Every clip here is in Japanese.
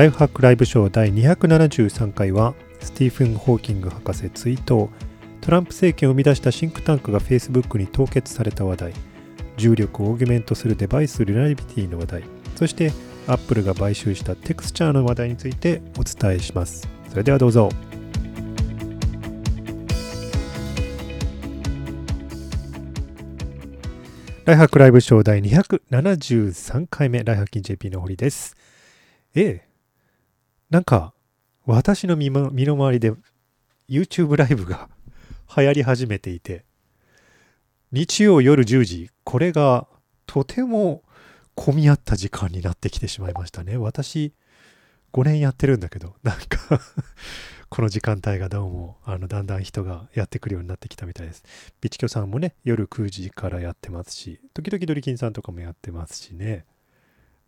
ライフハックライブショー第273回はスティーフン・ホーキング博士追悼。トランプ政権を生み出したシンクタンクが Facebook に凍結された話題。重力をオーギュメントするデバイスリライビティの話題。そしてアップルが買収したテクスチャーの話題についてお伝えします。それではどうぞ。ライハックライブショー第273回目ライハッキン JP の堀です。ええなんか私の身の身の回りで YouTube ライブが 流行り始めていて日曜夜10時これがとても混み合った時間になってきてしまいましたね。私5年やってるんだけどなんか この時間帯がどうもあのだんだん人がやってくるようになってきたみたいです。ビチキョさんもね夜9時からやってますし時々ドリキンさんとかもやってますしね。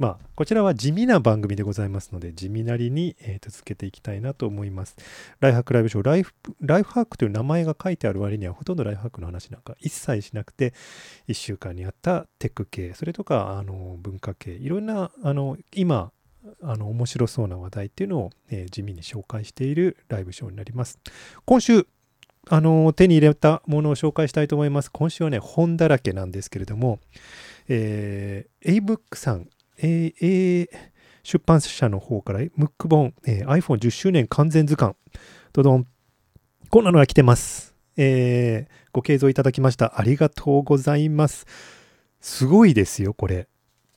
まあ、こちらは地味な番組でございますので、地味なりに、えー、続けていきたいなと思います。ライフハックライブショーライフ、ライフハックという名前が書いてある割には、ほとんどライフハックの話なんか一切しなくて、1週間にあったテック系、それとかあの文化系、いろんなあの今、あの面白そうな話題っていうのを、えー、地味に紹介しているライブショーになります。今週、あの手に入れたものを紹介したいと思います。今週はね、本だらけなんですけれども、えー、ABOOK さんえー、出版社の方から、ムック本、えー、iPhone10 周年完全図鑑、どどん。こんなのが来てます。えー、ご継続いただきました。ありがとうございます。すごいですよ、これ。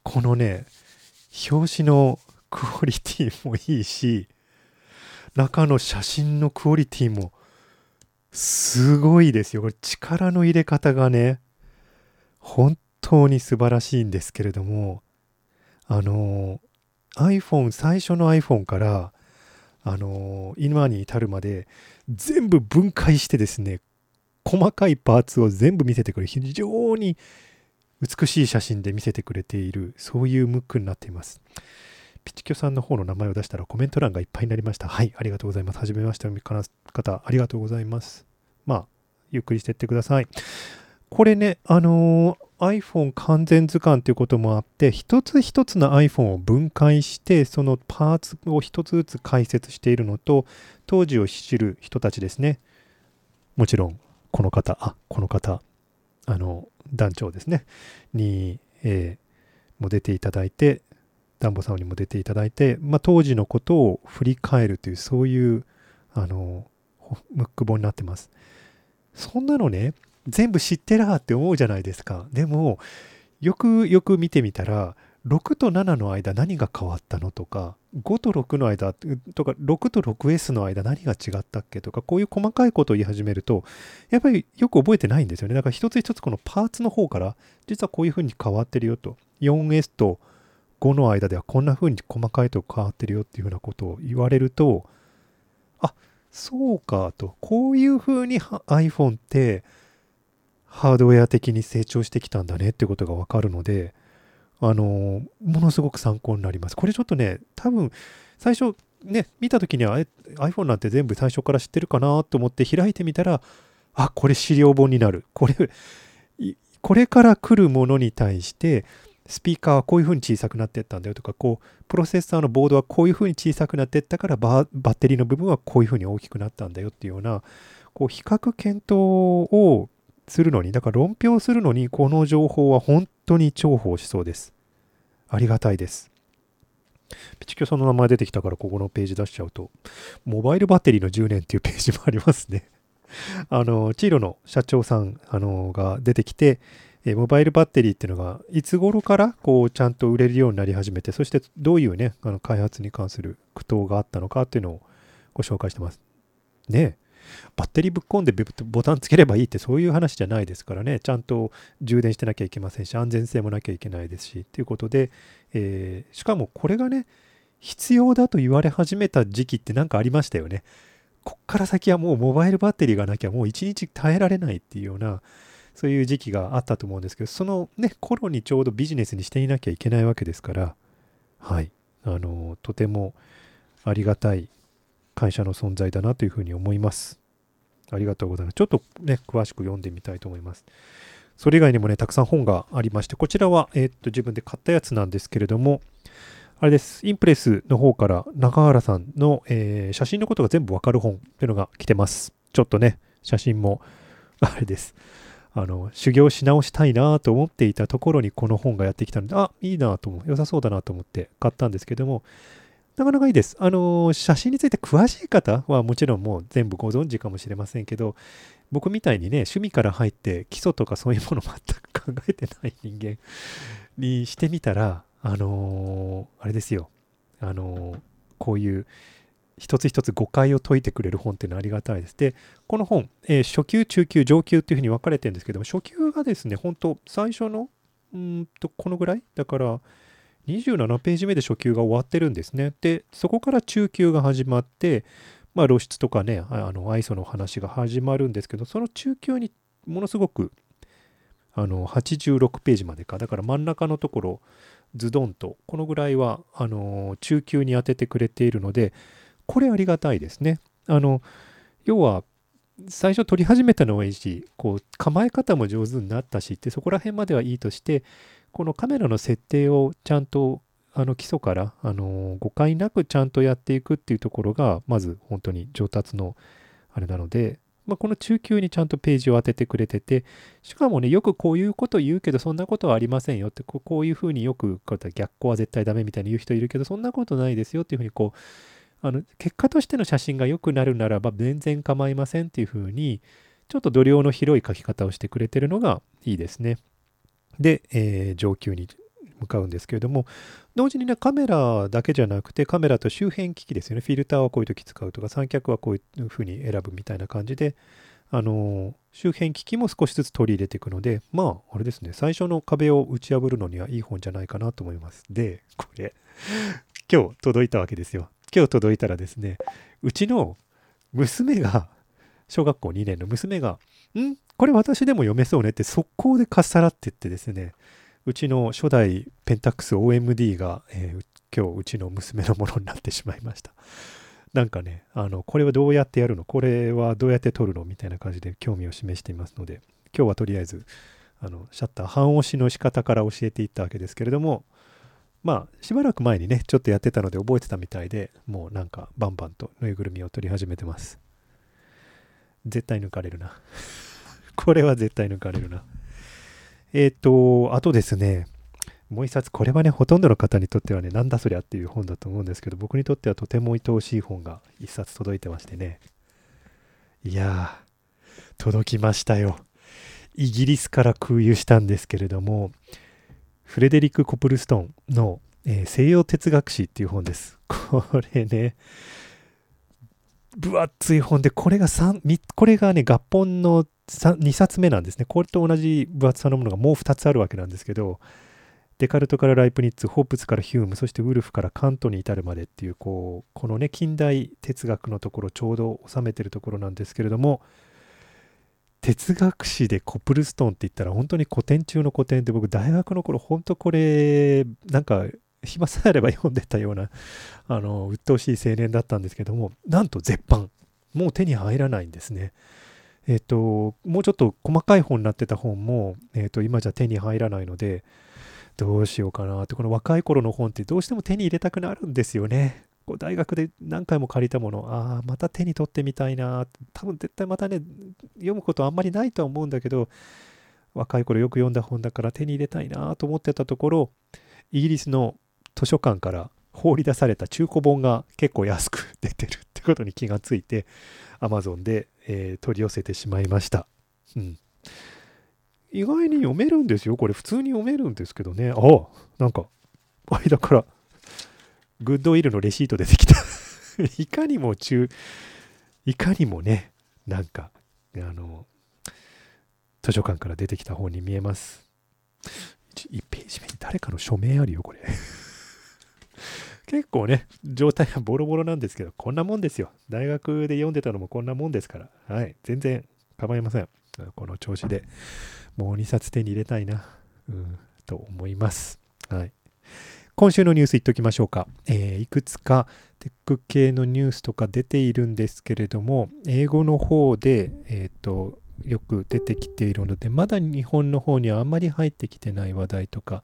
このね、表紙のクオリティもいいし、中の写真のクオリティもすごいですよ。これ力の入れ方がね、本当に素晴らしいんですけれども、あの iPhone 最初の iPhone からあの今に至るまで全部分解してですね細かいパーツを全部見せてくれる非常に美しい写真で見せてくれているそういうムックになっています。ピチキョさんの方の名前を出したらコメント欄がいっぱいになりました。はいありがとうございます。はじめましての方ありがとうございます。まあゆっくりしていってください。これねあの iPhone 完全図鑑ということもあって一つ一つの iPhone を分解してそのパーツを一つずつ解説しているのと当時を知る人たちですね。もちろんこの方あこの方あの団長ですね。に、えー、も出ていただいてダンボさんにも出ていただいて、まあ、当時のことを振り返るというそういうあのムック本になってます。そんなのね全部知ってらって思うじゃないですか。でも、よくよく見てみたら、6と7の間何が変わったのとか、5と6の間とか、6と 6S の間何が違ったっけとか、こういう細かいことを言い始めると、やっぱりよく覚えてないんですよね。だから一つ一つこのパーツの方から、実はこういうふうに変わってるよと。4S と5の間ではこんなふうに細かいと変わってるよっていうふうなことを言われると、あ、そうかと。こういうふうに iPhone って、ハードウェア的に成長してきたんだねってことがわかるので、あのものすごく参考になります。これちょっとね、多分、最初、ね、見た時には iPhone なんて全部最初から知ってるかなと思って開いてみたら、あ、これ資料本になる。これ、これから来るものに対して、スピーカーはこういう風に小さくなっていったんだよとか、こう、プロセッサーのボードはこういう風に小さくなっていったからバ、バッテリーの部分はこういう風に大きくなったんだよっていうような、こう、比較検討をするのに、だから論評するのに、この情報は本当に重宝しそうです。ありがたいです。ピチキョさんの名前出てきたからここのページ出しちゃうと、モバイルバッテリーの10年っていうページもありますね。あの、チーロの社長さんあのが出てきて、えモバイルバッテリーっていうのがいつ頃からこうちゃんと売れるようになり始めて、そしてどういうね、あの開発に関する苦闘があったのかっていうのをご紹介してます。ねバッテリーぶっ込んでボタンつければいいってそういう話じゃないですからね、ちゃんと充電してなきゃいけませんし、安全性もなきゃいけないですし、ということで、えー、しかもこれがね、必要だと言われ始めた時期って何かありましたよね。こっから先はもうモバイルバッテリーがなきゃもう一日耐えられないっていうような、そういう時期があったと思うんですけど、そのね、頃にちょうどビジネスにしていなきゃいけないわけですから、はい、あの、とてもありがたい会社の存在だなというふうに思います。ありがとうございます。ちょっとね、詳しく読んでみたいと思います。それ以外にもね、たくさん本がありまして、こちらは、えー、っと自分で買ったやつなんですけれども、あれです。インプレスの方から中原さんの、えー写真のことが全部わかる本っていうのが来てます。ちょっとね、写真も、あれです。あの、修行し直したいなと思っていたところにこの本がやってきたので、あ、いいなと思う。良さそうだなと思って買ったんですけども、なかなかいいです。あの、写真について詳しい方はもちろんもう全部ご存知かもしれませんけど、僕みたいにね、趣味から入って基礎とかそういうもの全く考えてない人間にしてみたら、あのーあれですよ、あのーこういう一つ一つ誤解を解いてくれる本っていうのはありがたいです。で、この本、えー初級、中級、上級っていうふうに分かれてるんですけども、初級がですね、本当最初の、うんと、このぐらい？だから、27ページ目で初級が終わってるんですね。で、そこから中級が始まって、まあ露出とかね、あの、愛想の話が始まるんですけど、その中級にものすごく、あの、86ページまでか。だから真ん中のところ、ズドンと、このぐらいは、あの、中級に当ててくれているので、これありがたいですね。あの、要は、最初撮り始めたのはいいし、こう、構え方も上手になったしって、そこら辺まではいいとして、このカメラの設定をちゃんと、あの、基礎から、あの、誤解なくちゃんとやっていくっていうところが、まず本当に上達の、あれなので、まあ、この中級にちゃんとページを当ててくれてて、しかもね、よくこういうこと言うけど、そんなことはありませんよって、こういうふうによく、こう逆光は絶対ダメみたいに言う人いるけど、そんなことないですよっていうふうに、こう、あの結果としての写真が良くなるならば全然構いませんっていうふうに、ちょっと度量の広い書き方をしてくれてるのがいいですね。で、えー上級に向かうんですけれども、同時にね、カメラだけじゃなくて、カメラと周辺機器ですよね。フィルターはこういう時使うとか、三脚はこういうふうに選ぶみたいな感じで、あのー周辺機器も少しずつ取り入れていくので、まあ、あれですね、最初の壁を打ち破るのにはいい本じゃないかなと思います。で、これ、今日届いたわけですよ。今日届いたらですね、うちの娘が、小学校2年の娘が、ん？これ私でも読めそうねって速攻でかっさらってってですね、うちの初代ペンタックス OMD が、えー今日うちの娘のものになってしまいました。なんかね、あの、これはどうやってやるの？これはどうやって撮るの？みたいな感じで興味を示していますので、今日はとりあえず、あの、シャッター半押しの仕方から教えていったわけですけれども、まあ、しばらく前にね、ちょっとやってたので覚えてたみたいで、もうなんかバンバンとぬいぐるみを取り始めてます。絶対抜かれるな。これは絶対抜かれるな。えっ、と、あとですね、もう一冊、これはね、ほとんどの方にとってはね、なんだそりゃっていう本だと思うんですけど、僕にとってはとても愛おしい本が一冊届いてましてね。いやー、届きましたよ。イギリスから空輸したんですけれども、フレデリック・コプルストンの、えー西洋哲学史っていう本です。これね、分厚い本で、これが三みこれがね、合本の2冊目なんですね。これと同じ分厚さのものがもう2つあるわけなんですけど、デカルトからライプニッツ、ホープツからヒューム、そしてウルフからカントに至るまでっていう、こう、このね、近代哲学のところ、ちょうど収めてるところなんですけれども、哲学史でコプルストンって言ったら本当に古典中の古典で僕大学の頃本当これなんか暇さえあれば読んでたようなあの鬱陶しい青年だったんですけどもなんと絶版。もう手に入らないんですね。えっ、ともうちょっと細かい本になってた本も、えっと今じゃ手に入らないのでどうしようかなってこの若い頃の本ってどうしても手に入れたくなるんですよね。こう大学で何回も借りたもの。ああまた手に取ってみたいな。多分絶対またね読むことあんまりないとは思うんだけど若い頃よく読んだ本だから手に入れたいなと思ってたところイギリスの図書館から放り出された中古本が結構安く出てるってことに気がついて Amazon で、えー取り寄せてしまいました、うん、意外に読めるんですよ。これ普通に読めるんですけどね。ああなんか間からグッドウィルのレシート出てきた。いかにも中いかにもねなんかあの図書館から出てきた本に見えます。1ページ目に誰かの署名あるよこれ。結構ね状態はボロボロなんですけどこんなもんですよ。大学で読んでたのもこんなもんですから。はい。全然構いません。この調子でもう2冊手に入れたいな、うん、と思います。はい。今週のニュース言っておきましょうか、えーいくつかテック系のニュースとか出ているんですけれども英語の方で、えー、とよく出てきているのでまだ日本の方にはあんまり入ってきてない話題とか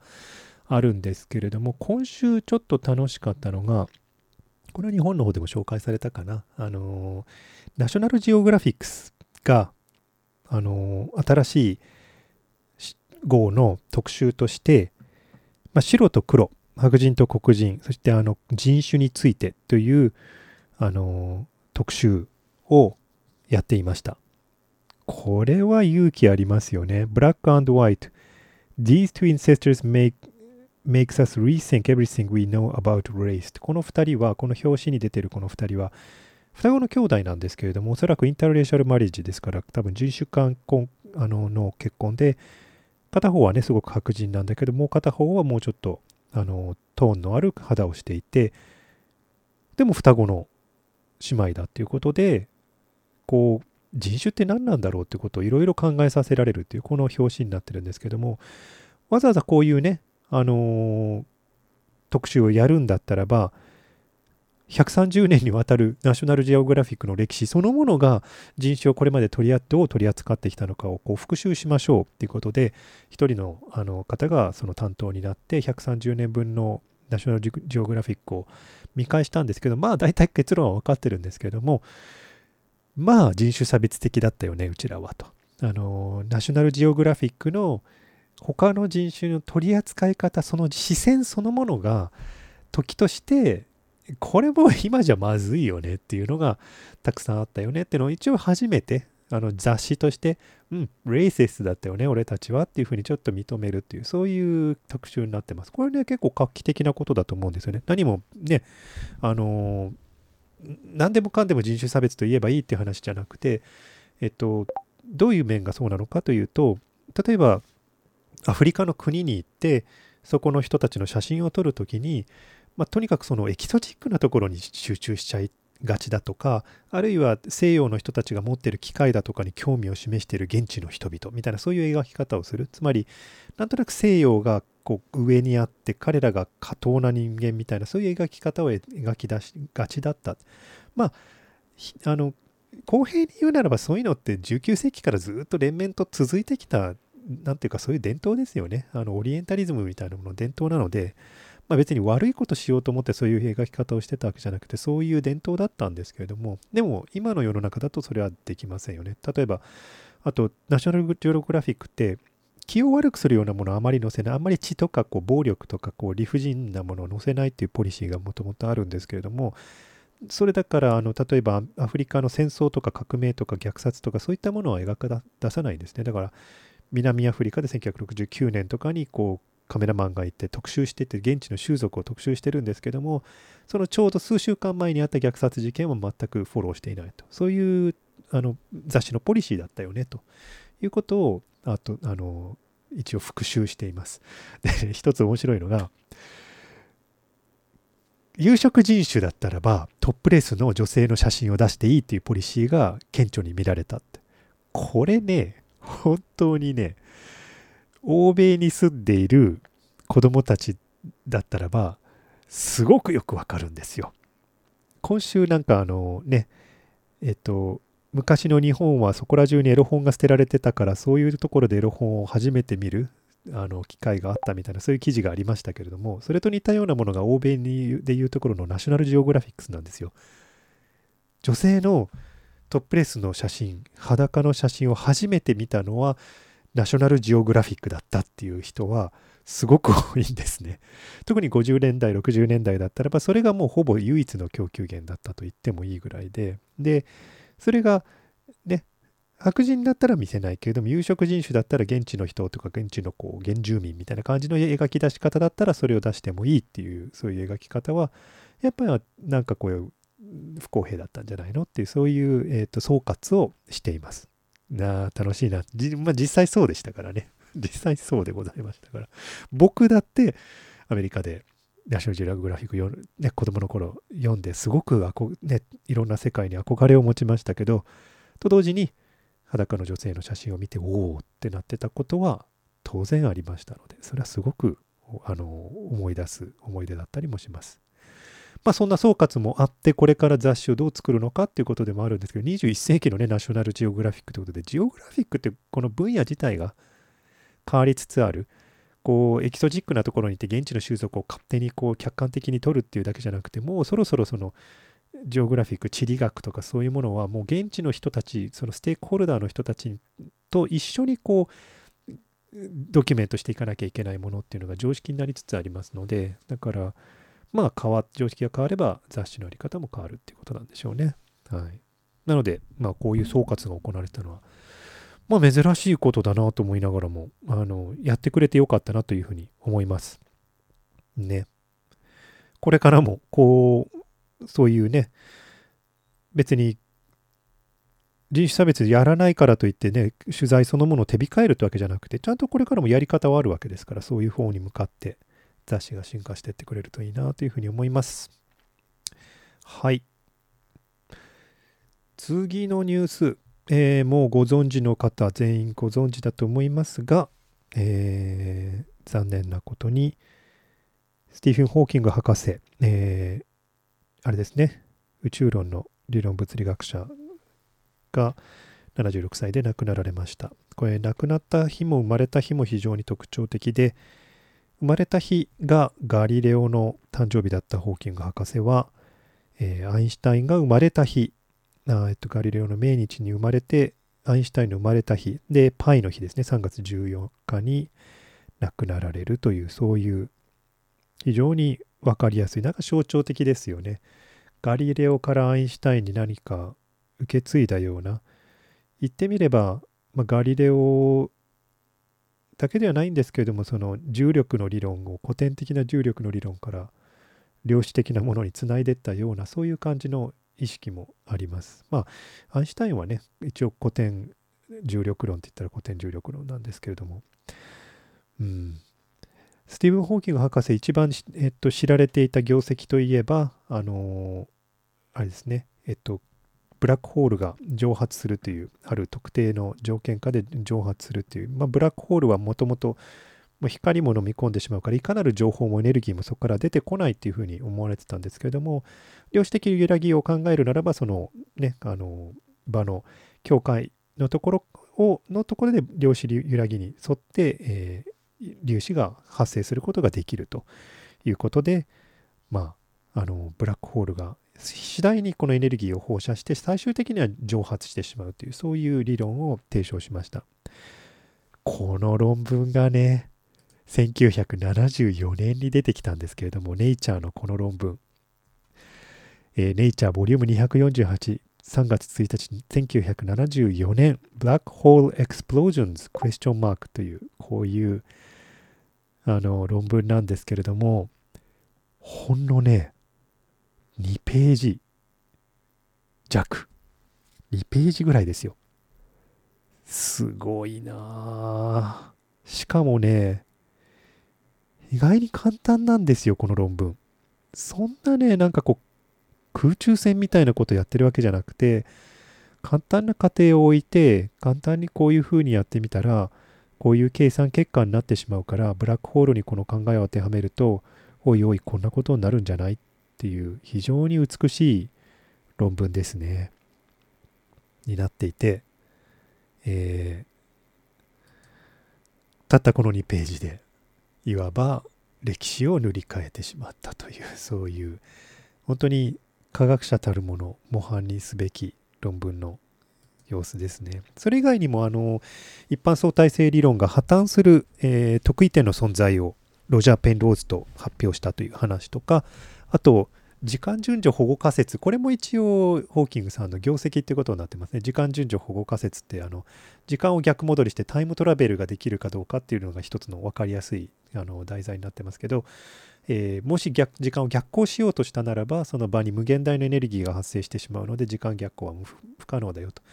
あるんですけれども、今週ちょっと楽しかったのが、これは日本の方でも紹介されたかな。あの、ナショナルジオグラフィックスが、あの、新しい号の特集として、まあ、白と黒、白人と黒人、そしてあの人種についてというあの特集をやっていました。これは勇気ありますよね。Black and White. These two ancestors make makes us rethink everything we know about race. この2人はこの表紙に出てるこの2人は双子の兄弟なんですけれどもおそらくインターレーシャルマリッジですから多分人種間あのの結婚で片方はねすごく白人なんだけどもう片方はもうちょっとあのトーンのある肌をしていてでも双子の姉妹だっていうことでこう人種って何なんだろうってことをいろいろ考えさせられるっていうこの表紙になってるんですけどもわざわざこういうねあのー、特集をやるんだったらば、130年にわたるナショナルジオグラフィックの歴史そのものが人種をこれまで取りどう取り扱ってきたのかをこう復習しましょうっていうことで一人のあの方がその担当になって130年分のナショナルジオグラフィックを見返したんですけどまあ大体結論は分かってるんですけどもまあ人種差別的だったよねうちらはと。あのナショナルジオグラフィックの他の人種の取り扱い方その視線そのものが時としてこれも今じゃまずいよねっていうのがたくさんあったよねっていうのを一応初めてあの雑誌として、うん、レイセスだったよね、俺たちはっていうふうにちょっと認めるっていう、そういう特集になってます。これね、結構画期的なことだと思うんですよね。何もね、あのー、何でもかんでも人種差別と言えばいいっていう話じゃなくて、えっと、どういう面がそうなのかというと、例えば、アフリカの国に行ってそこの人たちの写真を撮るときに、まあ、とにかくそのエキゾチックなところに集中しちゃいがちだとかあるいは西洋の人たちが持ってる機械だとかに興味を示している現地の人々みたいなそういう描き方をする。つまりなんとなく西洋がこう上にあって彼らが過当な人間みたいなそういう描き方を描き出しがちだった。まああの公平に言うならばそういうのって19世紀からずっと連綿と続いてきたなんていうかそういう伝統ですよね。あのオリエンタリズムみたいなもの伝統なので、まあ、別に悪いことしようと思ってそういう描き方をしてたわけじゃなくてそういう伝統だったんですけれどもでも今の世の中だとそれはできませんよね。例えばあとナショナルジオグラフィックって気を悪くするようなものをあまり載せないあんまり血とかこう暴力とかこう理不尽なものを載せないっていうポリシーがもともとあるんですけれどもそれだからあの例えばアフリカの戦争とか革命とか虐殺とかそういったものは描か出さないんですねだから南アフリカで1969年とかにこうカメラマンがいて特集してて現地の習俗を特集してるんですけどもそのちょうど数週間前にあった虐殺事件は全くフォローしていないと。そういうあの雑誌のポリシーだったよねと。いうことをあとあの一応復習しています。で一つ面白いのが有色人種だったらばトップレスの女性の写真を出していいっていうポリシーが顕著に見られたって。これね本当にね、欧米に住んでいる子供たちだったらば、すごくよくわかるんですよ。今週なんかあのね、えっと、昔の日本はそこら中にエロ本が捨てられてたからそういうところでエロ本を初めて見るあの機会があったみたいなそういう記事がありましたけれどもそれと似たようなものが欧米にでいうところのナショナルジオグラフィックスなんですよ女性のトップレスの写真裸の写真を初めて見たのはナショナルジオグラフィックだったっていう人はすごく多いんですね。特に50年代、60年代だったらば、それがもうほぼ唯一の供給源だったと言ってもいいぐらいで、で、それがね、白人だったら見せないけれども、有色人種だったら現地の人とか現地のこう原住民みたいな感じの描き出し方だったらそれを出してもいいっていう、そういう描き方は、やっぱりなんかこう不公平だったんじゃないのっていうそういう、えーと、総括をしています。なあ楽しいな、まあ、実際そうでしたからね 実際そうでございましたから僕だってアメリカでナショナルジオググラフィック読ね、子供の頃読んですごくね、いろんな世界に憧れを持ちましたけどと同時に裸の女性の写真を見ておおってなってたことは当然ありましたのでそれはすごくあの思い出す思い出だったりもします。まあ、そんな総括もあって、これから雑誌をどう作るのかっていうことでもあるんですけど、21世紀のね、ナショナルジオグラフィックということで、ジオグラフィックってこの分野自体が変わりつつある。こうエキゾチックなところに行って現地の習俗を勝手にこう客観的に取るっていうだけじゃなくてもうそろそろそのジオグラフィック地理学とかそういうものはもう現地の人たちそのステークホルダーの人たちと一緒にこうドキュメントしていかなきゃいけないものっていうのが常識になりつつありますのでだからまあ変わ常識が変われば雑誌のあり方も変わるっていうことなんでしょうね。はい、なので、まあ、こういう総括が行われたのは、まあ、珍しいことだなと思いながらもあのやってくれてよかったなというふうに思います。ね。これからもこうそういうね別に人種差別やらないからといってね取材そのものを手控えるってわけじゃなくてちゃんとこれからもやり方はあるわけですからそういう方に向かって雑誌が進化していってくれるといいなというふうに思います。はい。次のニュース、えー、もうご存知の方全員ご存知だと思いますが、えー、残念なことにスティーフン・ホーキング博士、えー、あれですね宇宙論の理論物理学者が76歳で亡くなられましたこれ亡くなった日も生まれた日も非常に特徴的で生まれた日がガリレオの誕生日だったホーキング博士は、えー、アインシュタインが生まれた日、えっと、ガリレオの命日に生まれてアインシュタインの生まれた日でパイの日ですね。3月14日に亡くなられるというそういう非常に分かりやすいなんか象徴的ですよね。ガリレオからアインシュタインに何か受け継いだような言ってみれば、まあ、ガリレオだけではないんですけれどもその重力の理論を古典的な重力の理論から量子的なものにつないでいったようなそういう感じの意識もあります。まあアインシュタインはね一応古典重力論って言ったら古典重力論なんですけれども、うん、スティーブン・ホーキング博士一番、えっと、知られていた業績といえばあのー、あれですね。えっとブラックホールが蒸発するというある特定の条件下で蒸発するという、まあ、ブラックホールはもともと光も飲み込んでしまうからいかなる情報もエネルギーもそこから出てこないっていうふうに思われてたんですけれども量子的揺らぎを考えるならばそのねあの場の境界のところをのところで量子揺らぎに沿って、えー、粒子が発生することができるということでまああのブラックホールが次第にこのエネルギーを放射して最終的には蒸発してしまうというそういう理論を提唱しました。この論文がね1974年に出てきたんですけれどもネイチャーのこの論文、えー、ネイチャーボリューム248 3月1日1974年 Black Hole Explosions Question Mark というこういうあの論文なんですけれどもほんのね2ページ弱。2ページぐらいですよ。すごいなしかもね、意外に簡単なんですよ、この論文。そんなね、なんかこう、空中戦みたいなことやってるわけじゃなくて、簡単な過程を置いて、簡単にこういうふうにやってみたら、こういう計算結果になってしまうから、ブラックホールにこの考えを当てはめると、おいおい、こんなことになるんじゃない？っっていう非常に美しい論文ですね。になっていて、えー、たったこの2ページでいわば歴史を塗り替えてしまったという そういう本当に科学者たるもの模範にすべき論文の様子ですね。それ以外にもあの一般相対性理論が破綻する、えー、得意点の存在をロジャー・ペンローズと発表したという話とかあと、時間順序保護仮説、これも一応、ホーキングさんの業績っていうことになってますね。時間順序保護仮説って、あの、時間を逆戻りしてタイムトラベルができるかどうかっていうのが一つの分かりやすいあの題材になってますけど、えー、もし逆時間を逆行しようとしたならば、その場に無限大のエネルギーが発生してしまうので、時間逆行は不可能だよと。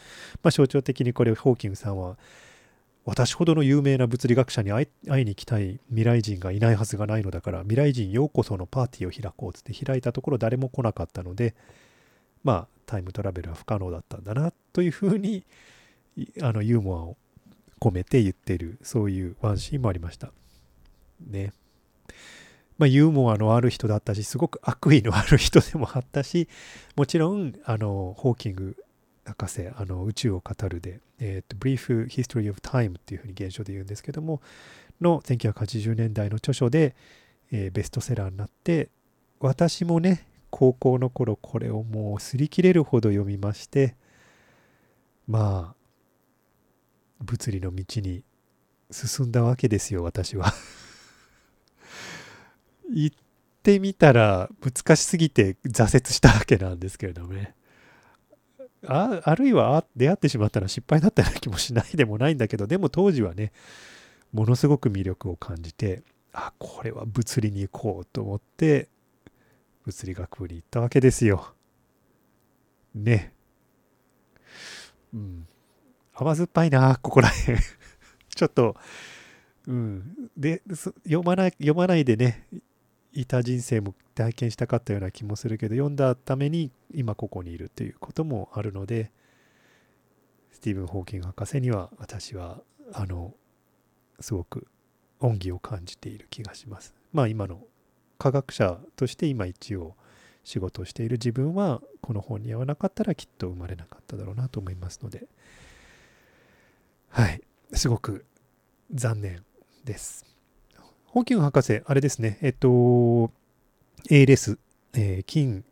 まあ、象徴的にこれ、ホーキングさんは、私ほどの有名な物理学者に会いに行きたい未来人がいないはずがないのだから未来人ようこそのパーティーを開こうつって開いたところ誰も来なかったのでまあタイムトラベルは不可能だったんだなというふうにあのユーモアを込めて言ってるそういうワンシーンもありました。ね。まあユーモアのある人だったしすごく悪意のある人でもあったしもちろんあのホーキング博士あの宇宙を語るで、えーと、Brief History of Time っていうふうに現象で言うんですけどもの1980年代の著書で、えー、ベストセラーになって私もね高校の頃これをもう擦り切れるほど読みましてまあ物理の道に進んだわけですよ私は。行ってみたら難しすぎて挫折したわけなんですけれどもね。ああるいは出会ってしまったら失敗だったような気もしないでもないんだけどでも当時はねものすごく魅力を感じてあこれは物理に行こうと思って物理学部に行ったわけですよ。ね。うん。甘酸っぱいな、ここらへん ちょっと、うん。で、読まない、読まないでね、いた人生も体験したかったような気もするけど、読んだために今ここにいるということもあるので、スティーブン・ホーキング博士には私は、あの、すごく恩義を感じている気がします。まあ今の科学者として今一応仕事をしている自分はこの本に合わなかったらきっと生まれなかっただろうなと思いますのではい。すごく残念です。ホーキング博士あれですね。えっと ALS、えー、筋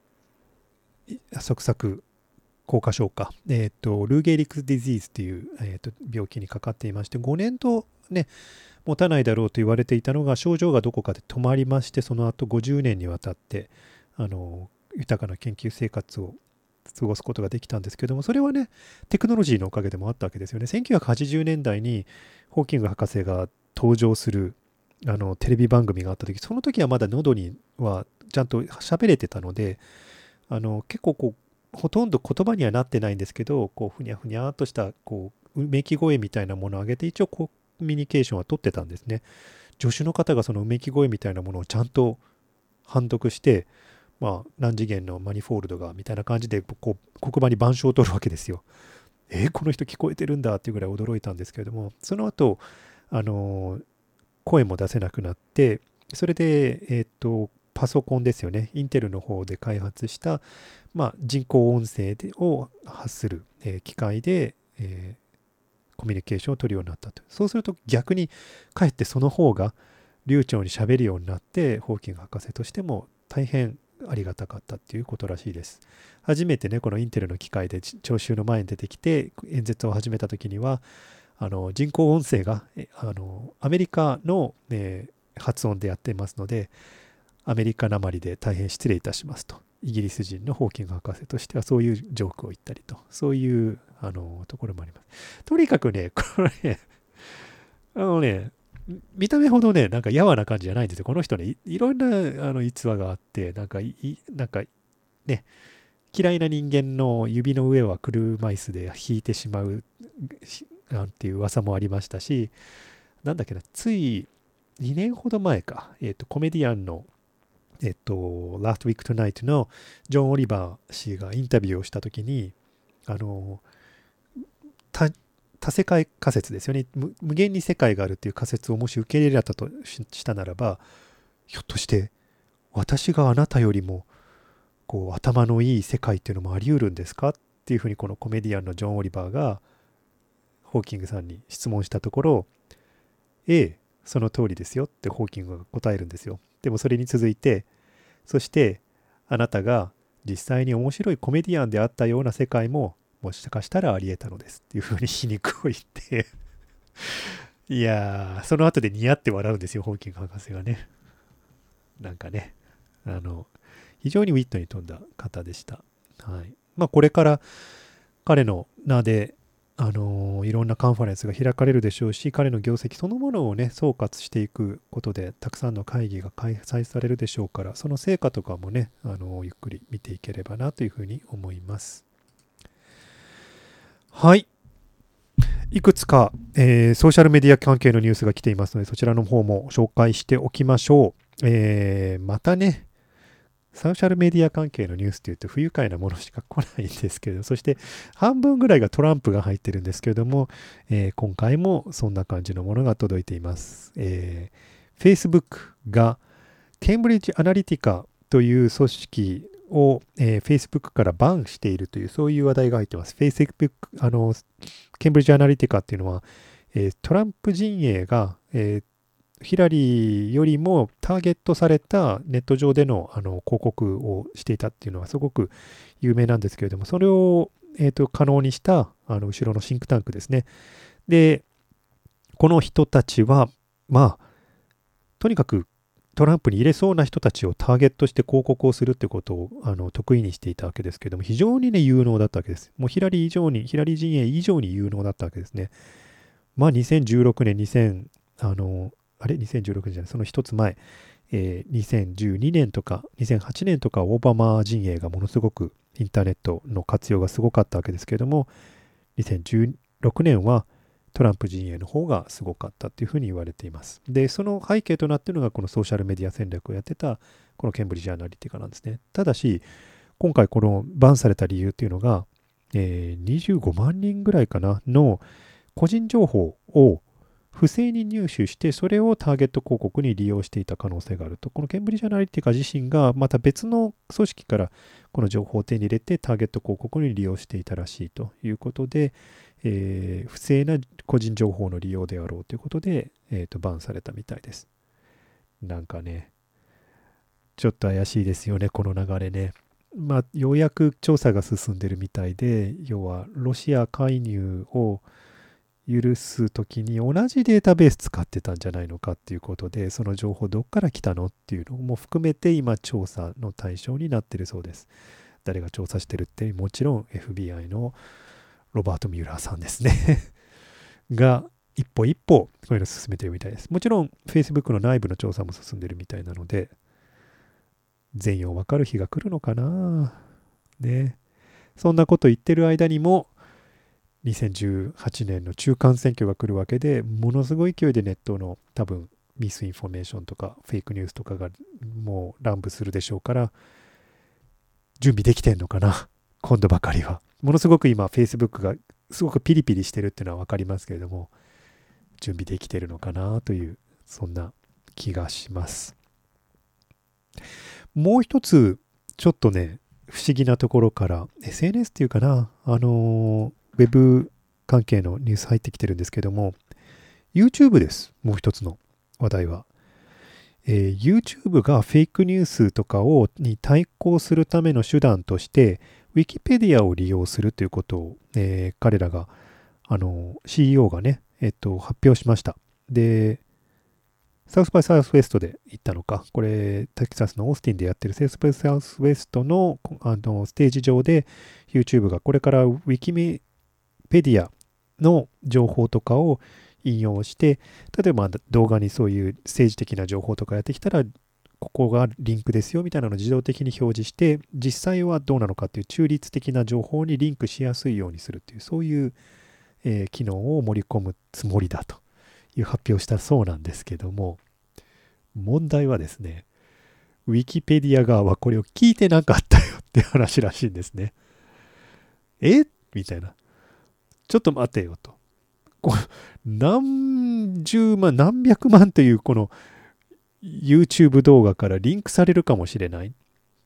側索硬化症か、えっと Lou Gehrig's Disease という、えっと病気にかかっていまして5年とね持たないだろうと言われていたのが症状がどこかで止まりましてその後50年にわたってあの豊かな研究生活を過ごすことができたんですけどもそれはねテクノロジーのおかげでもあったわけですよね。1980年代にホーキング博士が登場するあのテレビ番組があった時その時はまだ喉にはちゃんと喋れてたのであの結構こうほとんど言葉にはなってないんですけどこうふにゃふにゃっとしたこううめき声みたいなものを上げて一応コミュニケーションは取ってたんですね。助手の方がそのうめき声みたいなものをちゃんと判読して、まあ、何次元のマニフォールドがみたいな感じでこう黒板に板書を取るわけですよ。えー、この人聞こえてるんだっていうぐらい驚いたんですけれどもその後あのー、声も出せなくなってそれで、えっ、とパソコンですよねインテルの方で開発した、まあ、人工音声を発する、え機械で、えコミュニケーションを取るようになったと。そうすると逆にかえってその方が流暢にしゃべるようになってホーキング博士としても大変ありがたかったっていうことらしいです。初めてねこのインテルの機械で聴衆の前に出てきて演説を始めた時にはあの人工音声があのアメリカの、ね、発音でやってますのでアメリカなまりで大変失礼いたしますとイギリス人のホーキング博士としてはそういうジョークを言ったりとそういうあのところもあります。とにかくね、これね、あのね、見た目ほどね、なんかやわな感じじゃないんですよ。この人ね、いろんなあの逸話があって、なんかい、なんかね、嫌いな人間の指の上は車椅子で引いてしまうなんていう噂もありましたし、なんだっけな、つい2年ほど前か、えっ、ー、と、コメディアンの、えっ、と、Last Week Tonight のジョン・オリバー氏がインタビューをしたときに、あの、多世界仮説ですよね。無限に世界があるっていう仮説をもし受け入れられたとしたならばひょっとして私があなたよりもこう頭のいい世界っていうのもあり得るんですか？っていうふうにこのコメディアンのジョン・オリバーがホーキングさんに質問したところええその通りですよってホーキングが答えるんですよ。でもそれに続いてそしてあなたが実際に面白いコメディアンであったような世界ももしかしたらあり得たのですっていうふうに皮肉を言って いやー、その後で似合って笑うんですよ、ホーキング博士がね。なんかね、あの、非常にウィットに富んだ方でした。はい。まあ、これから彼の名で、あの、いろんなカンファレンスが開かれるでしょうし、彼の業績そのものをね、総括していくことで、たくさんの会議が開催されるでしょうから、その成果とかもね、あの、ゆっくり見ていければなというふうに思います。はい。いくつか、えー、ソーシャルメディア関係のニュースが来ていますので、そちらの方も紹介しておきましょう。えー、またね、ソーシャルメディア関係のニュースというと不愉快なものしか来ないんですけど、そして半分ぐらいがトランプが入ってるんですけれども、えー、今回もそんな感じのものが届いています。えー、Facebook がケンブリッジ・アナリティカという組織を、えー、Facebook からバンしているという、そういう話題が入ってます。Facebook、あの、ケンブリッジ・アナリティカっていうのは、えー、トランプ陣営が、えー、ヒラリーよりもターゲットされたネット上でのあの広告をしていたっていうのはすごく有名なんですけれども、それを、えーと、可能にしたあの後ろのシンクタンクですね。で、この人たちは、まあ、とにかくトランプに入れそうな人たちをターゲットして広告をするってことをあの得意にしていたわけですけれども、非常にね、有能だったわけです。もうヒラリー以上に、ヒラリー陣営以上に有能だったわけですね。まあ、2016年、2000、あの、あれ ?2016 年じゃない、その一つ前、えー、2012年とか、2008年とか、オバマ陣営がものすごくインターネットの活用がすごかったわけですけれども、2016年は、トランプ陣営の方がすごかったっていうふうに言われています。で、その背景となっているのがこのソーシャルメディア戦略をやってたこのケンブリッジ・アナリティカなんですね。ただし、今回このバンされた理由っていうのが、えー、25万人ぐらいかなの個人情報を不正に入手して、それをターゲット広告に利用していた可能性があると。このケンブリッジ・アナリティカ自身がまた別の組織からこの情報を手に入れてターゲット広告に利用していたらしいということで、えー、不正な個人情報の利用であろうということで、えーと、バンされたみたいです。なんかね、ちょっと怪しいですよね、この流れね。まあ、ようやく調査が進んでるみたいで、要はロシア介入を許すときに同じデータベース使ってたんじゃないのかっていうことで、その情報どっから来たのっていうのも含めて今調査の対象になってるそうです。誰が調査してるってもちろん FBI のロバート・ミューラーさんですね が、一歩一歩、こういうの進めてるみたいです。もちろん、Facebook の内部の調査も進んでるみたいなので、全容わかる日が来るのかなね。そんなこと言ってる間にも、2018年の中間選挙が来るわけで、ものすごい勢いでネットの多分 misinformation とかフェイクニュースとかがもう乱舞するでしょうから、準備できてんのかな？今度ばかりは。ものすごく今 Facebook がすごくピリピリしてるっていうのは分かりますけれども準備できてるのかなというそんな気がしますもう一つちょっとね不思議なところから SNS っていうかなあのウェブ関係のニュース入ってきてるんですけども YouTube です。もう一つの話題は。えー、YouTube がフェイクニュースとかをに対抗するための手段としてウィキペディアを利用するということを、えー、彼らが、あの、CEO がね、えっと、発表しました。で、サウスバイサウスウェストで行ったのか、これ、テキサスのオースティンでやってるサウスバイサウスウェストのあのステージ上で YouTube がこれからウィキペディアの情報とかを引用して、例えば動画にそういう政治的な情報とかやってきたら、ここがリンクですよみたいなのを自動的に表示して、実際はどうなのかっていう中立的な情報にリンクしやすいようにするっていう、そういう、えー、機能を盛り込むつもりだという発表したそうなんですけども、問題はですね、ウィキペディア側はこれを聞いてなかったよって話らしいんですね。え？みたいな。ちょっと待てよと。何十万、何百万というこの YouTube 動画からリンクされるかもしれない。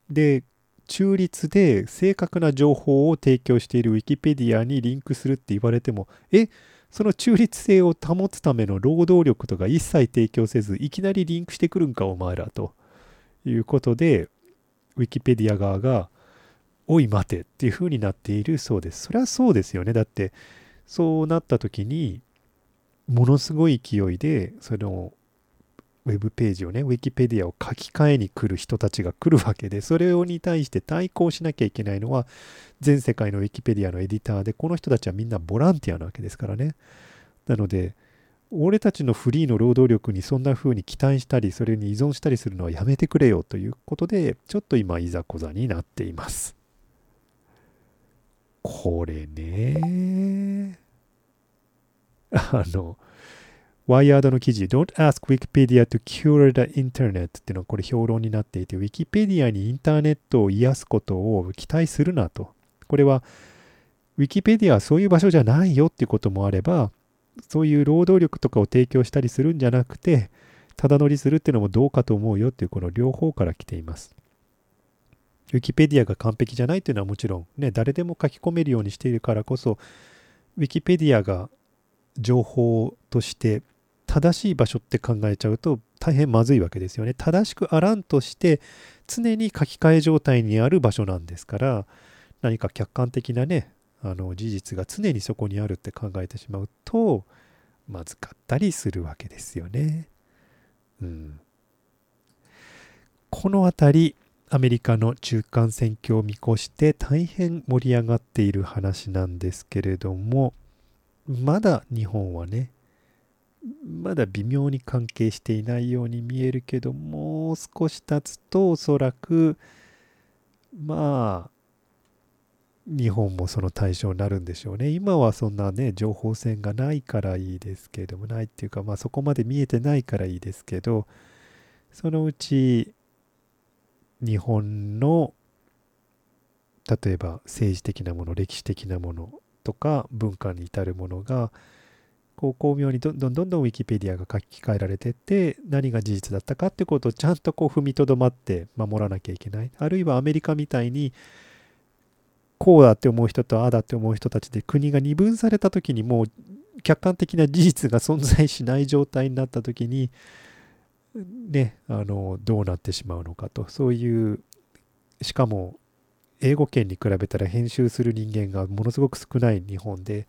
で、中立で正確な情報を提供している Wikipedia にリンクするって言われても、え、その中立性を保つための労働力とか一切提供せず、いきなりリンクしてくるんか、お前らということで、Wikipedia 側が、おい待てっていう風になっているそうです。それはそうですよね。だって、そうなった時に、ものすごい勢いで、そのウェブページをね、ウィキペディアを書き換えに来る人たちが来るわけで、それに対して対抗しなきゃいけないのは、全世界のウィキペディアのエディターで、この人たちはみんなボランティアなわけですからね。なので、俺たちのフリーの労働力にそんな風に期待したり、それに依存したりするのはやめてくれよということで、ちょっと今、いざこざになっています。これね。あの、ワイヤードの記事、Don't ask Wikipedia to cure the internet っていうのはこれ評論になっていて、Wikipedia にインターネットを癒すことを期待するなと。これは、Wikipedia はそういう場所じゃないよっていうこともあれば、そういう労働力とかを提供したりするんじゃなくて、ただ乗りするっていうのもどうかと思うよっていうこの両方から来ています。ウィキペディアが完璧じゃないっていうのはもちろんね、誰でも書き込めるようにしているからこそ、ウィキペディアが情報として正しい場所って考えちゃうと大変まずいわけですよね。正しくあらんとして常に書き換え状態にある場所なんですから何か客観的なねあの事実が常にそこにあるって考えてしまうとまずかったりするわけですよね。うん、この辺りアメリカの中間選挙を見越して大変盛り上がっている話なんですけれどもまだ日本はねまだ微妙に関係していないように見えるけどもう少し経つとおそらくまあ日本もその対象になるんでしょうね。今はそんなね情報戦がないからいいですけれどもないっていうかまあそこまで見えてないからいいですけどそのうち日本の例えば政治的なもの歴史的なものとか文化に至るものがこう巧妙にどんどんどんどんウィキペディアが書き換えられてって何が事実だったかってことをちゃんとこう踏みとどまって守らなきゃいけない。あるいはアメリカみたいにこうだって思う人とああだって思う人たちで国が二分された時にもう客観的な事実が存在しない状態になった時にねあのどうなってしまうのかとそういうしかも英語圏に比べたら編集する人間がものすごく少ない日本で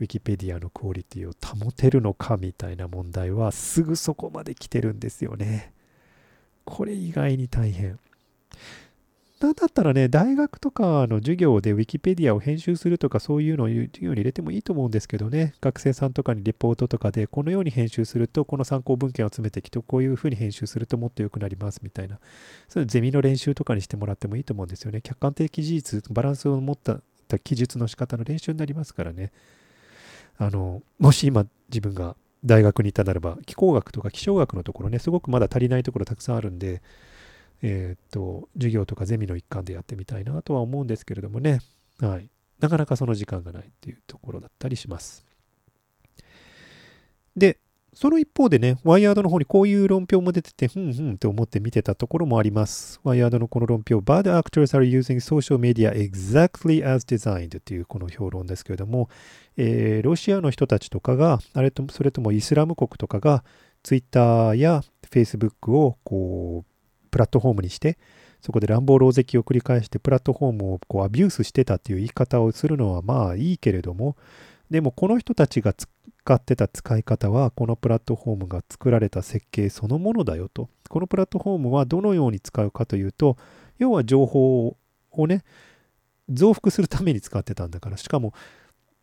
ウィキペディアのクオリティを保てるのかみたいな問題はすぐそこまで来てるんですよね。これ意外に大変。なんだったらね、大学とかの授業でウィキペディアを編集するとかそういうのを授業に入れてもいいと思うんですけどね、学生さんとかにレポートとかでこのように編集すると、この参考文献を集めてきて、こういうふうに編集するともっと良くなりますみたいな、そういうゼミの練習とかにしてもらってもいいと思うんですよね。客観的事実、バランスを持った記述の仕方の練習になりますからね。あの、もし今自分が大学にいたならば、気候学とか気象学のところね、すごくまだ足りないところたくさんあるんで、え、っと、授業とかゼミの一環でやってみたいなとは思うんですけれどもね、はい。なかなかその時間がないっていうところだったりします。で、その一方でね、ワイヤードの方にこういう論評も出てて、ふんふんって思って見てたところもあります。ワイヤードのこの論評、Bad actors are using social media exactly as designed っていうこの評論ですけれども、えー、ロシアの人たちとかが、あれとそれともイスラム国とかが、Twitter や Facebook をこう、プラットフォームにして、そこで乱暴狼藉を繰り返してプラットフォームをこうアビュースしてたっていう言い方をするのはまあいいけれども、でもこの人たちが使ってた使い方はこのプラットフォームが作られた設計そのものだよと。このプラットフォームはどのように使うかというと、要は情報をね、増幅するために使ってたんだから、しかも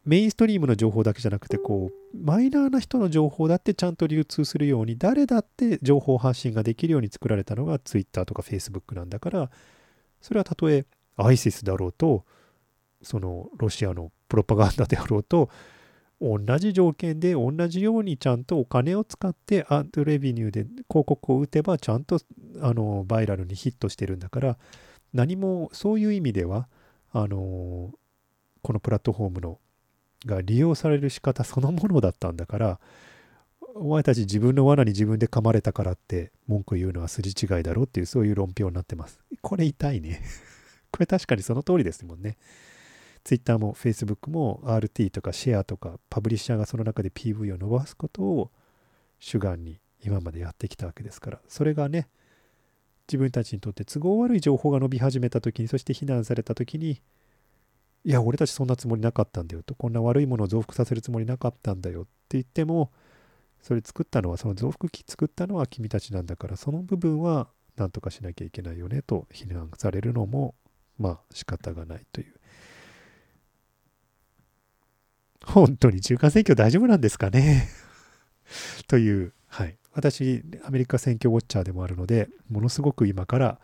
メインストリームの情報だけじゃなくて、こう、マイナーな人の情報だってちゃんと流通するように、誰だって情報発信ができるように作られたのが Twitter とか Facebook なんだから、それはたとえ ISIS だろうと、そのロシアのプロパガンダであろうと同じ条件で同じようにちゃんとお金を使ってアンドレビニューで広告を打てばちゃんとあのバイラルにヒットしてるんだから何もそういう意味ではあのこのプラットフォームのが利用される仕方そのものだったんだからお前たち自分の罠に自分で噛まれたからって文句言うのは筋違いだろっていうそういう論評になってます。これ痛いね。これ確かにその通りですもんね。Twitter も Facebook も RT とかシェアとかパブリッシャーがその中で PV を伸ばすことを主眼に今までやってきたわけですからそれがね自分たちにとって都合悪い情報が伸び始めた時にそして非難された時にいや俺たちそんなつもりなかったんだよと。こんな悪いものを増幅させるつもりなかったんだよって言ってもそれ作ったのはその増幅器作ったのは君たちなんだからその部分は何とかしなきゃいけないよねと非難されるのもまあ仕方がないという。本当に中間選挙大丈夫なんですかね？という、はい。私、アメリカ選挙ウォッチャーでもあるので、ものすごく今から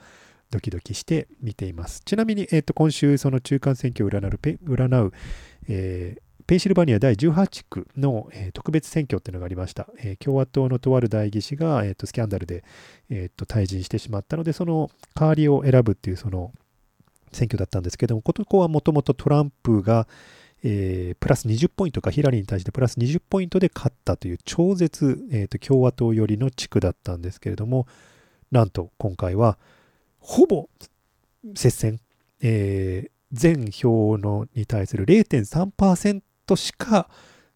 ドキドキして見ています。ちなみに、えー、と今週、その中間選挙を占う、占うえー、ペンシルバニア第18区の、え、特別選挙っていうのがありました。え、共和党のとある代議士が、えーと、スキャンダルで、えーと、退陣してしまったので、その代わりを選ぶっていうその選挙だったんですけども、ここはもともとトランプが、えー、プラス20ポイントか、ヒラリーに対してプラス20ポイントで勝ったという超絶、えーと、共和党寄りの地区だったんですけれども、なんと今回は、ほぼ接戦、えー、全票のに対する0.3%しか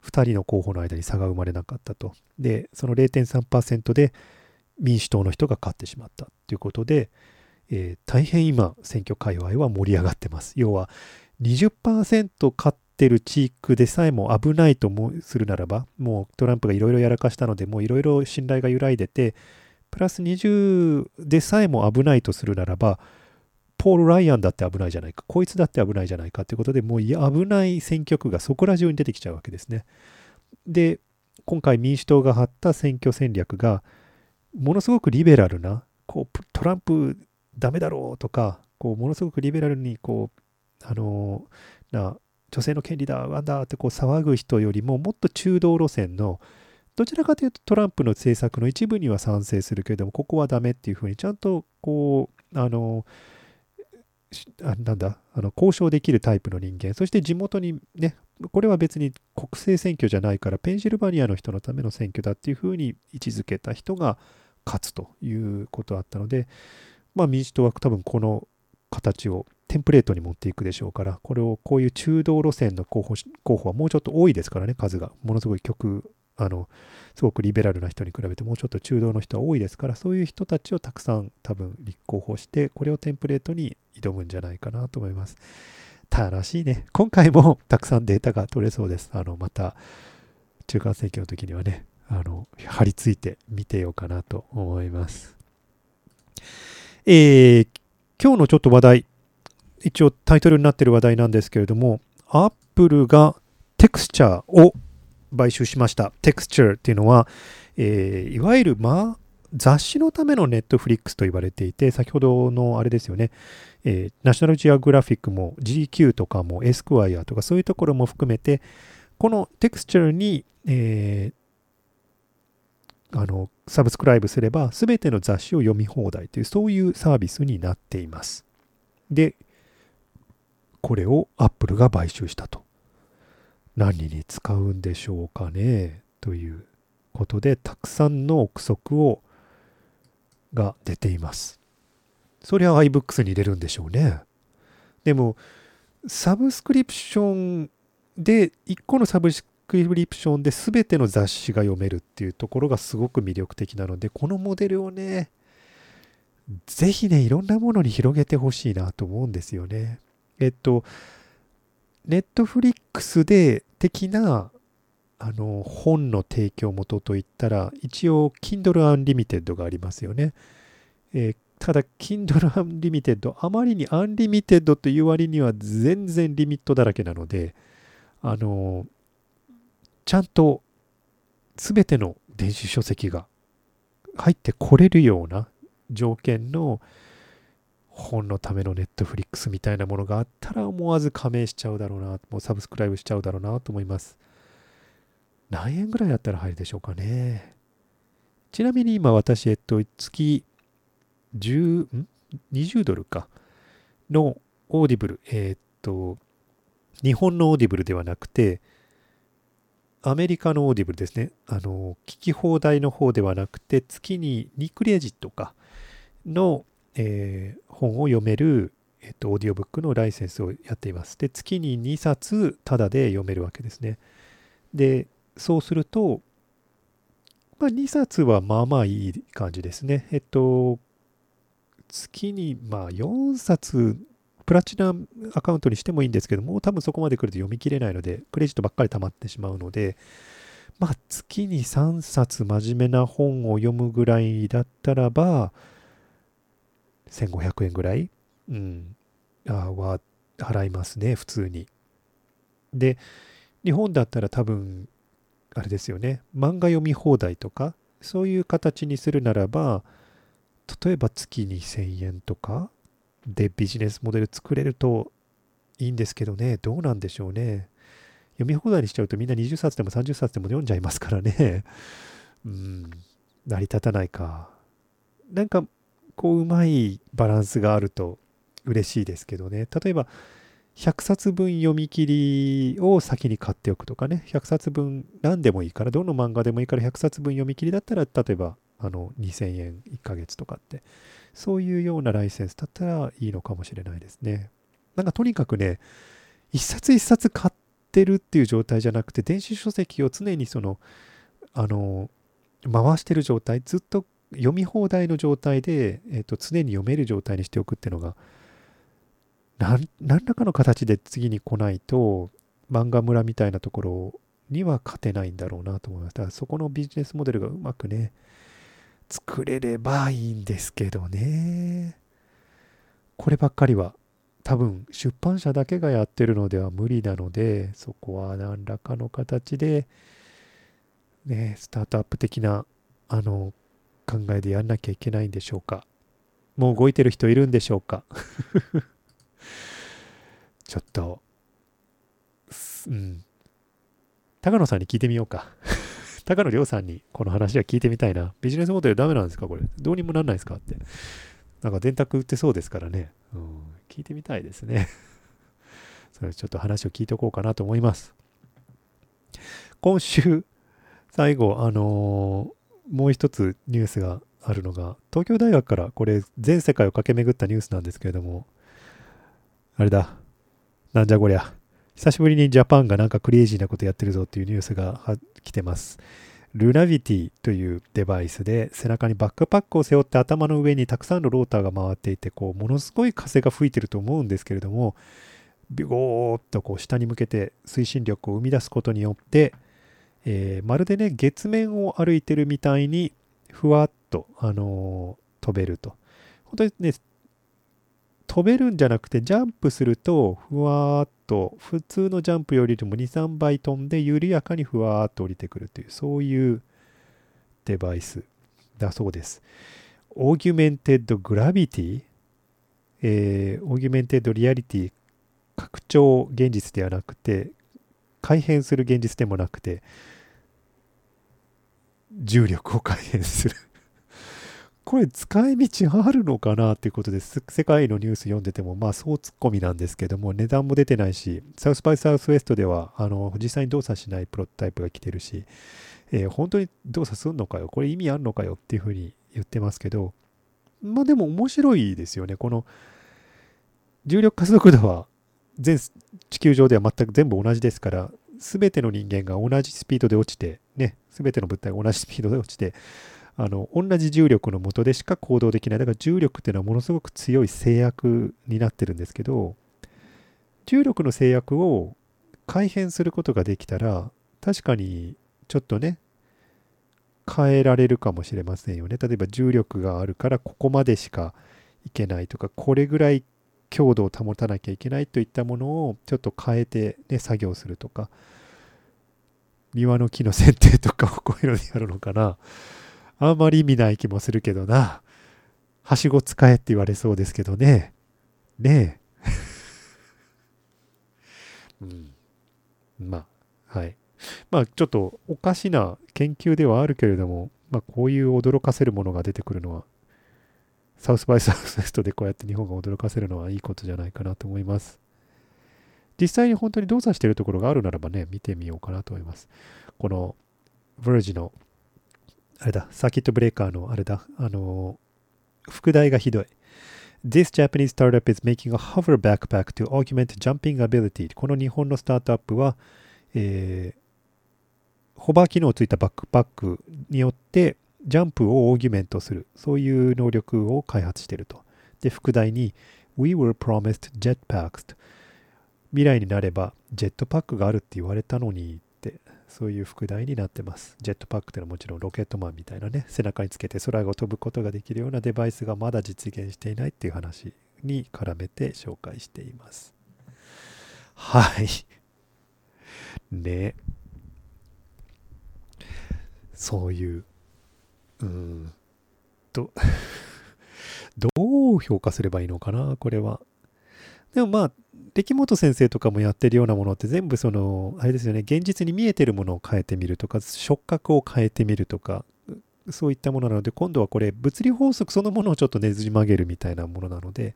2人の候補の間に差が生まれなかったと。で、その0.3%で民主党の人が勝ってしまったということで、えー、大変今、選挙界隈は盛り上がってます。要は20%勝ってる地域でさえも危ないとするならば、もうトランプがいろいろやらかしたので、もういろいろ信頼が揺らいでて、プラス20でさえも危ないとするならば、ポール・ライアンだって危ないじゃないか、こいつだって危ないじゃないかということでもう危ない選挙区がそこら中に出てきちゃうわけですね。で、今回民主党が張った選挙戦略が、ものすごくリベラルな、こうトランプダメだろうとか、こうものすごくリベラルにこう、あのな女性の権利だ、ワンダーってこう騒ぐ人よりももっと中道路線の、どちらかというとトランプの政策の一部には賛成するけれども、ここはダメっていうふうにちゃんとこう、あの、あなんだあの交渉できるタイプの人間、そして地元にね、これは別に国政選挙じゃないから、ペンシルバニアの人のための選挙だっていうふうに位置づけた人が勝つということあったので、まあ、民主党は多分この形をテンプレートに持っていくでしょうから、これをこういう中道路線の候補候補はもうちょっと多いですからね、数が。ものすごい極あのすごくリベラルな人に比べてもうちょっと中道の人は多いですからそういう人たちをたくさん多分立候補してこれをテンプレートに挑むんじゃないかなと思います。楽しいね今回もたくさんデータが取れそうです。あのまた中間選挙の時にはねあの張り付いて見てようかなと思います。えー、今日のちょっと話題一応タイトルになってる話題なんですけれどもアップルがテクスチャーを買収しました。テクスチャーっていうのは、えー、いわゆる、まあ、雑誌のためのネットフリックスと言われていて、先ほどのあれですよね、えー、ナショナルジオグラフィックも GQ とかもエスクワイアとかそういうところも含めて、このテクスチャーに、えー、あのサブスクライブすれば、すべての雑誌を読み放題という、そういうサービスになっています。で、これを Apple が買収したと。何に使うんでしょうかねということでたくさんの憶測をが出ています。そりゃ iBooks に入れるんでしょうね。でもサブスクリプションで1個のサブスクリプションで全ての雑誌が読めるっていうところがすごく魅力的なのでこのモデルをねぜひねいろんなものに広げてほしいなと思うんですよね。えっとネットフリックスで的なあの本の提供元といったら一応 Kindle Unlimited がありますよね。えー、ただ Kindle Unlimited あまりに Unlimited という割には全然リミットだらけなのであのちゃんと全ての電子書籍が入ってこれるような条件の本のためのネットフリックスみたいなものがあったら思わず加盟しちゃうだろうな、もうサブスクライブしちゃうだろうなと思います。何円ぐらいだったら入るでしょうかね。ちなみに今私、えっと、月10、ん ?20 ドルか。の Audible、えー、っと、日本の Audible ではなくて、アメリカの Audible ですね。あの、聞き放題の方ではなくて、月に2クレジットかのえー、本を読める、えっと、オーディオブックのライセンスをやっています。で、月に2冊タダで読めるわけですね。で、そうすると、まあ、2冊はまあまあいい感じですね。えっと、月にまあ4冊、プラチナアカウントにしてもいいんですけども、多分そこまで来ると読み切れないので、クレジットばっかり溜まってしまうので、まあ月に3冊真面目な本を読むぐらいだったらば、1500円ぐらい、うん、あは払いますね、普通に。で、日本だったら多分、あれですよね、漫画読み放題とか、そういう形にするならば、例えば月2000円とかでビジネスモデル作れるといいんですけどね、どうなんでしょうね。読み放題にしちゃうとみんな20冊でも30冊でも読んじゃいますからね。うん、成り立たないか。なんかこううまいバランスがあると嬉しいですけどね。例えば100冊分読み切りを先に買っておくとかね。100冊分何でもいいからどの漫画でもいいから100冊分読み切りだったら例えばあの2000円1ヶ月とかってそういうようなライセンスだったらいいのかもしれないですね。なんかとにかくね一冊一冊買ってるっていう状態じゃなくて電子書籍を常にそのあの回してる状態ずっと読み放題の状態で、えーと、常に読める状態にしておくっていうのが何らかの形で次に来ないと漫画村みたいなところには勝てないんだろうなと思います。だからそこのビジネスモデルがうまくね作れればいいんですけどね。こればっかりは多分出版社だけがやってるのでは無理なのでそこは何らかの形でねスタートアップ的なあの考えでやんなきゃいけないんでしょうか？もう動いてる人いるんでしょうか？ちょっとうん。高野さんに聞いてみようか。高野亮さんにこの話は聞いてみたいな。ビジネスモデルダメなんですかこれ？どうにもなんないですかって。なんか電卓売ってそうですからね、うん、聞いてみたいですね。それちょっと話を聞いておこうかなと思います。今週最後あのーもう一つニュースがあるのが、東京大学からこれ全世界を駆け巡ったニュースなんですけれども、あれだ、なんじゃこりゃ、久しぶりにジャパンがなんかクレイジーなことやってるぞっていうニュースが来てます。ルナビティというデバイスで背中にバックパックを背負って頭の上にたくさんのローターが回っていてこうものすごい風が吹いてると思うんですけれどもビゴーッとこう下に向けて推進力を生み出すことによってえー、まるでね、月面を歩いてるみたいに、ふわっと、あのー、飛べると。本当にね、飛べるんじゃなくて、ジャンプすると、ふわっと、普通のジャンプよりも2、3倍飛んで、緩やかにふわっと降りてくるという、そういうデバイスだそうです。 augmented gravity、えー、 augmented reality、拡張現実ではなくて、改変する現実でもなくて、重力を改変する。これ使い道あるのかなっていうことで世界のニュース読んでてもまあそうツッコミなんですけども値段も出てないし South by Southwest ではあの実際に動作しないプロトタイプが来てるし、えー、本当に動作すんのかよこれ意味あるのかよっていうふうに言ってますけどまあでも面白いですよね。この重力加速度は全地球上では全く全部同じですから全ての人間が同じスピードで落ちて、ね、全ての物体が同じスピードで落ちて、あの、同じ重力のもとでしか行動できない。だから重力っていうのはものすごく強い制約になってるんですけど、重力の制約を改変することができたら、確かにちょっとね、変えられるかもしれませんよね。例えば重力があるからここまでしかいけないとか、これぐらい強度を保たなきゃいけないといったものをちょっと変えて、ね、作業するとか、庭の木の剪定とかをこういうのでやるのかな。あんまり意味ない気もするけどな。はしご使えって言われそうですけどね。ねえ。うん。まあ、はい。まあ、ちょっとおかしな研究ではあるけれども、まあ、こういう驚かせるものが出てくるのは、サウスバイサウスウェストでこうやって日本が驚かせるのはいいことじゃないかなと思います。実際に本当に動作しているところがあるならばね、見てみようかなと思います。この、ヴェルジの、あれだ、サーキットブレーカーのあれだ、あの、副題がひどい。This Japanese startup is making a hover backpack to augment jumping ability. この日本のスタートアップは、えー、ホバー機能をついたバックパックによってジャンプを augment する、そういう能力を開発していると。で、副題に We were promised jetpacks 未来になればジェットパックがあるって言われたのにってそういう副題になってます。ジェットパックってのはもちろんロケットマンみたいなね背中につけて空を飛ぶことができるようなデバイスがまだ実現していないっていう話に絡めて紹介しています。はい。ね。そういううんと どう評価すればいいのかなこれは。でもまあ出本先生とかもやってるようなものって全部そのあれですよね現実に見えてるものを変えてみるとか触覚を変えてみるとかそういったものなので今度はこれ物理法則そのものをちょっとねじ曲げるみたいなものなので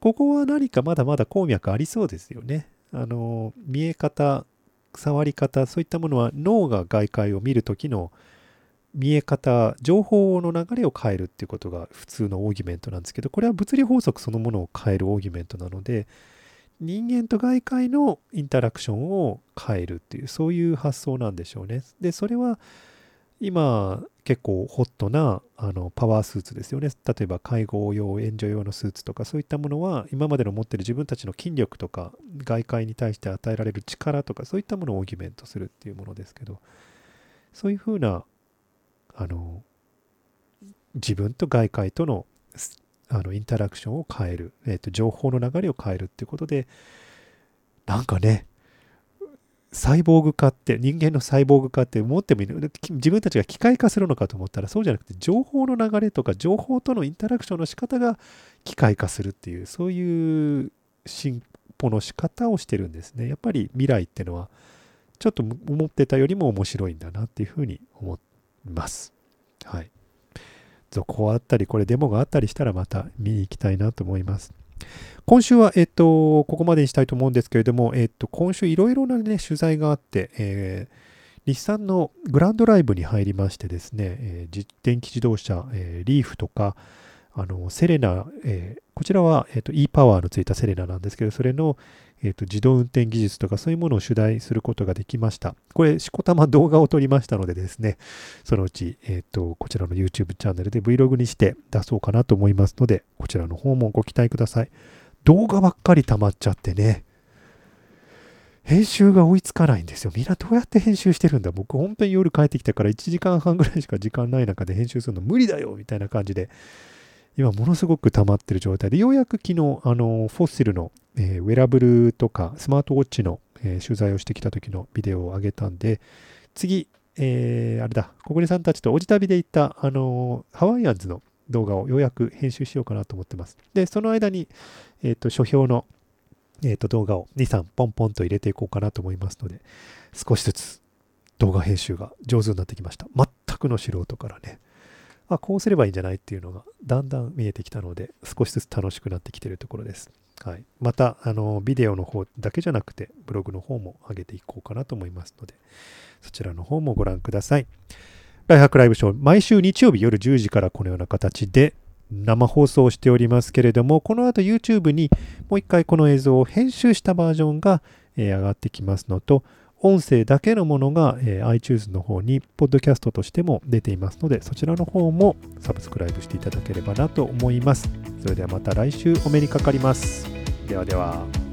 ここは何かまだまだ鉱脈ありそうですよね。あの見え方触り方そういったものは脳が外界を見る時の見え方、情報の流れを変えるっていうことが普通のオーギュメントなんですけど、これは物理法則そのものを変えるオーギュメントなので、人間と外界のインタラクションを変えるっていうそういう発想なんでしょうね。でそれは今結構ホットなあのパワースーツですよね。例えば介護用、援助用のスーツとかそういったものは今までの持ってる自分たちの筋力とか外界に対して与えられる力とかそういったものをオーギュメントするっていうものですけどそういうふうなあの自分と外界とのあのインタラクションを変える、えーと、情報の流れを変えるっていうことでなんかねサイボーグ化って人間のサイボーグ化って思ってもいい。自分たちが機械化するのかと思ったらそうじゃなくて情報の流れとか情報とのインタラクションの仕方が機械化するっていうそういう進歩の仕方をしてるんですね。やっぱり未来ってのはちょっと思ってたよりも面白いんだなっていうふうに思いますはい続報あったり、これデモがあったりしたらまた見に行きたいなと思います。今週は、えっと、ここまでにしたいと思うんですけれども、えっと、今週いろいろなね、取材があって、えー、日産のグランドライブに入りましてですね、えー、電気自動車、えー、リーフとか、あのセレナ、えー、こちらは、えーと、e パワーのついたセレナなんですけど、それの、えーと、自動運転技術とかそういうものを取材することができました。これ、しこたま動画を撮りましたのでですね、そのうち、えーと、こちらの YouTube チャンネルで Vlog にして出そうかなと思いますので、こちらの方もご期待ください。動画ばっかり溜まっちゃってね、編集が追いつかないんですよ。みんなどうやって編集してるんだ？僕本当に夜帰ってきたから1時間半ぐらいしか時間ない中で編集するの無理だよみたいな感じで今ものすごく溜まってる状態で、ようやく昨日、あの、フォッシルの、えー、ウェラブルとかスマートウォッチの、えー、取材をしてきた時のビデオを上げたんで、次、えー、あれだ、小暮さんたちとおじ旅で行った、あのハワイアンズの動画をようやく編集しようかなと思ってます。で、その間に、えっ、と、書評の、えっ、と、動画を2、3ポンポンと入れていこうかなと思いますので、少しずつ動画編集が上手になってきました。全くの素人からね、あ、こうすればいいんじゃないっていうのがだんだん見えてきたので、少しずつ楽しくなってきてるところです。はい、また、あの、ビデオの方だけじゃなくて、ブログの方も上げていこうかなと思いますので、そちらの方もご覧ください。ライハクライブショー、毎週日曜日夜10時からこのような形で生放送しておりますけれども、この後 YouTube にもう一回この映像を編集したバージョンが、上がってきますのと、音声だけのものが、えー、iTunes の方に、ポッドキャストとしても出ていますので、そちらの方もサブスクライブしていただければなと思います。それではまた来週お目にかかります。ではでは。